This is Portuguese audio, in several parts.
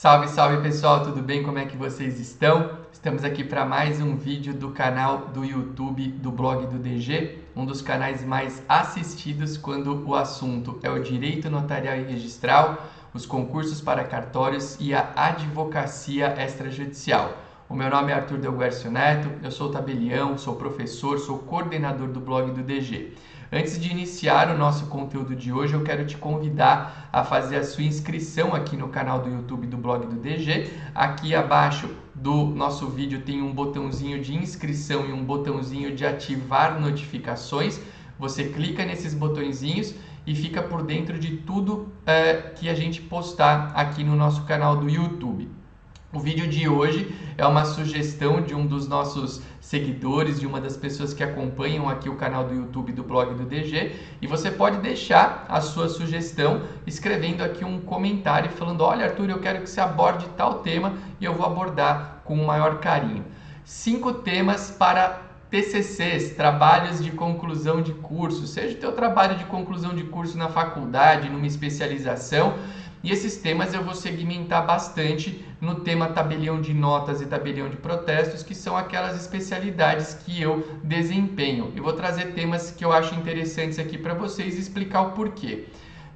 Salve, salve pessoal, tudo bem? Como é que vocês estão? Estamos aqui para mais um vídeo do canal do YouTube do blog do DG, um dos canais mais assistidos quando o assunto é o direito notarial e registral, os concursos para cartórios e a advocacia extrajudicial. O meu nome é Arthur Delguercio Neto, eu sou tabelião, sou professor, sou coordenador do blog do DG. Antes de iniciar o nosso conteúdo de hoje, eu quero te convidar a fazer a sua inscrição aqui no canal do YouTube do blog do DG. Aqui abaixo do nosso vídeo tem um botãozinho de inscrição e um botãozinho de ativar notificações. Você clica nesses botõezinhos e fica por dentro de tudo é, que a gente postar aqui no nosso canal do YouTube. O vídeo de hoje é uma sugestão de um dos nossos seguidores, de uma das pessoas que acompanham aqui o canal do YouTube do blog do DG, e você pode deixar a sua sugestão escrevendo aqui um comentário falando: "Olha, Arthur, eu quero que você aborde tal tema e eu vou abordar com o maior carinho". Cinco temas para TCCs, trabalhos de conclusão de curso, seja o teu trabalho de conclusão de curso na faculdade, numa especialização, e esses temas eu vou segmentar bastante no tema tabelião de notas e tabelião de protestos, que são aquelas especialidades que eu desempenho. E vou trazer temas que eu acho interessantes aqui para vocês e explicar o porquê.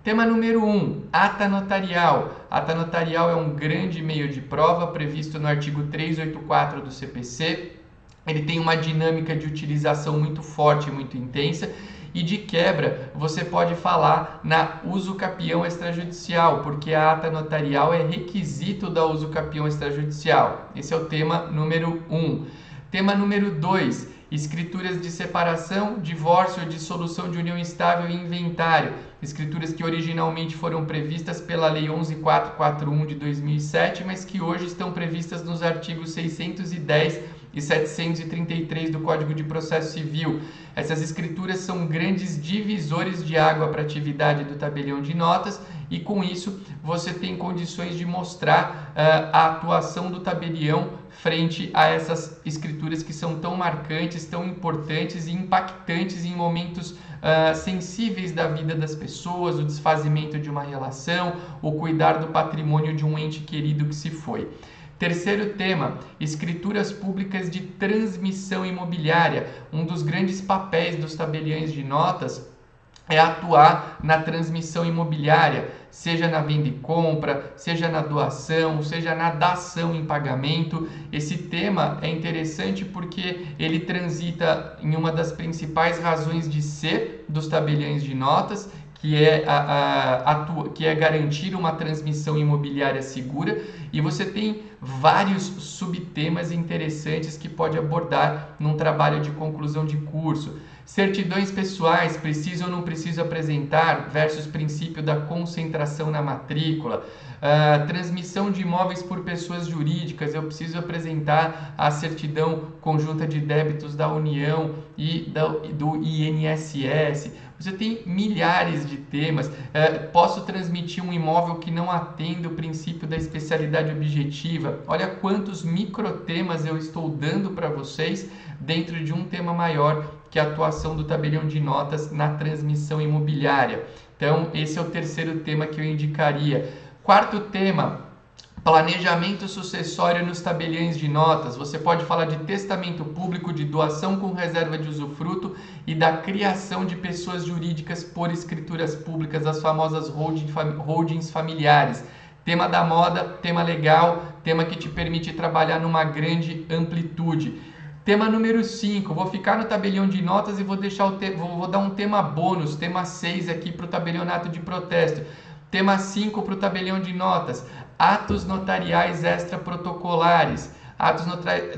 Tema número 1, um, ata notarial. Ata notarial é um grande meio de prova previsto no artigo 384 do CPC. Ele tem uma dinâmica de utilização muito forte, muito intensa e de quebra, você pode falar na uso capião extrajudicial, porque a ata notarial é requisito da uso capião extrajudicial. Esse é o tema número 1. Um. Tema número 2, escrituras de separação, divórcio dissolução de união estável e inventário. Escrituras que originalmente foram previstas pela Lei 11441 de 2007, mas que hoje estão previstas nos artigos 610 e 733 do Código de Processo Civil. Essas escrituras são grandes divisores de água para a atividade do tabelião de notas e com isso você tem condições de mostrar uh, a atuação do tabelião frente a essas escrituras que são tão marcantes, tão importantes e impactantes em momentos uh, sensíveis da vida das pessoas, o desfazimento de uma relação, o cuidar do patrimônio de um ente querido que se foi. Terceiro tema, escrituras públicas de transmissão imobiliária. Um dos grandes papéis dos tabeliões de notas é atuar na transmissão imobiliária, seja na venda e compra, seja na doação, seja na dação em pagamento. Esse tema é interessante porque ele transita em uma das principais razões de ser dos tabeliões de notas, que é, a, a, atua, que é garantir uma transmissão imobiliária segura, e você tem vários subtemas interessantes que pode abordar num trabalho de conclusão de curso. Certidões pessoais, preciso ou não preciso apresentar, versus princípio da concentração na matrícula. Uh, transmissão de imóveis por pessoas jurídicas, eu preciso apresentar a certidão conjunta de débitos da União e do INSS. Você tem milhares de temas. É, posso transmitir um imóvel que não atende o princípio da especialidade objetiva. Olha quantos microtemas eu estou dando para vocês dentro de um tema maior que é a atuação do tabelião de notas na transmissão imobiliária. Então, esse é o terceiro tema que eu indicaria. Quarto tema, Planejamento sucessório nos tabeliões de notas. Você pode falar de testamento público, de doação com reserva de usufruto e da criação de pessoas jurídicas por escrituras públicas, as famosas holdings familiares. Tema da moda, tema legal, tema que te permite trabalhar numa grande amplitude. Tema número 5, vou ficar no tabelião de notas e vou deixar o vou, vou dar um tema bônus, tema 6 aqui para o tabelionato de protesto. Tema 5 para o tabelião de notas atos notariais extraprotocolares. Atos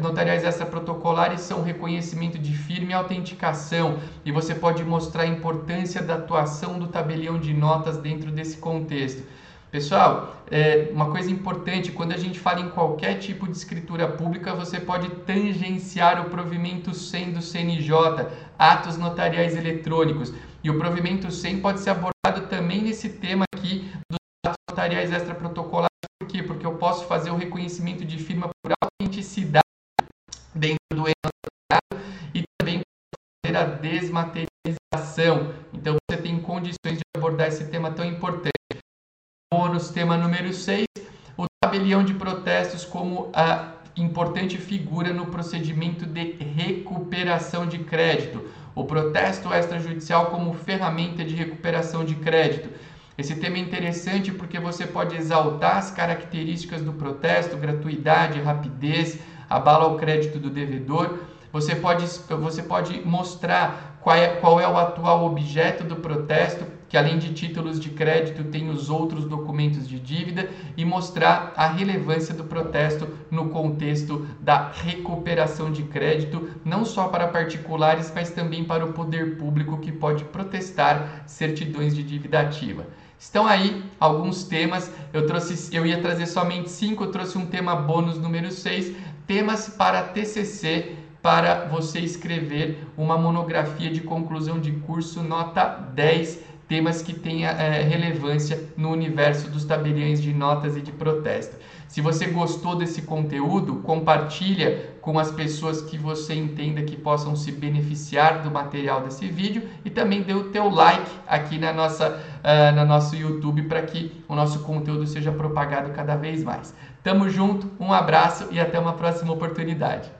notariais extraprotocolares são reconhecimento de firme autenticação, e você pode mostrar a importância da atuação do tabelião de notas dentro desse contexto. Pessoal, é uma coisa importante, quando a gente fala em qualquer tipo de escritura pública, você pode tangenciar o provimento 100 do CNJ, atos notariais eletrônicos. E o provimento 100 pode ser abordado também nesse tema notariais extraprotocolares por quê? Porque eu posso fazer o reconhecimento de firma por autenticidade dentro do notariado e também fazer a desmaterialização. Então você tem condições de abordar esse tema tão importante. Bônus, tema número 6, o tabelião de protestos como a importante figura no procedimento de recuperação de crédito, o protesto extrajudicial como ferramenta de recuperação de crédito. Esse tema é interessante porque você pode exaltar as características do protesto, gratuidade, rapidez, abala o crédito do devedor. Você pode, você pode mostrar qual é, qual é o atual objeto do protesto, que além de títulos de crédito tem os outros documentos de dívida e mostrar a relevância do protesto no contexto da recuperação de crédito, não só para particulares, mas também para o poder público que pode protestar certidões de dívida ativa. Estão aí alguns temas. Eu trouxe, eu ia trazer somente cinco, eu trouxe um tema bônus número 6, temas para TCC para você escrever uma monografia de conclusão de curso nota 10 temas que tenha é, relevância no universo dos tabeliões de notas e de protesto. Se você gostou desse conteúdo, compartilha com as pessoas que você entenda que possam se beneficiar do material desse vídeo e também dê o teu like aqui na nossa, uh, no nosso YouTube para que o nosso conteúdo seja propagado cada vez mais. Tamo junto, um abraço e até uma próxima oportunidade.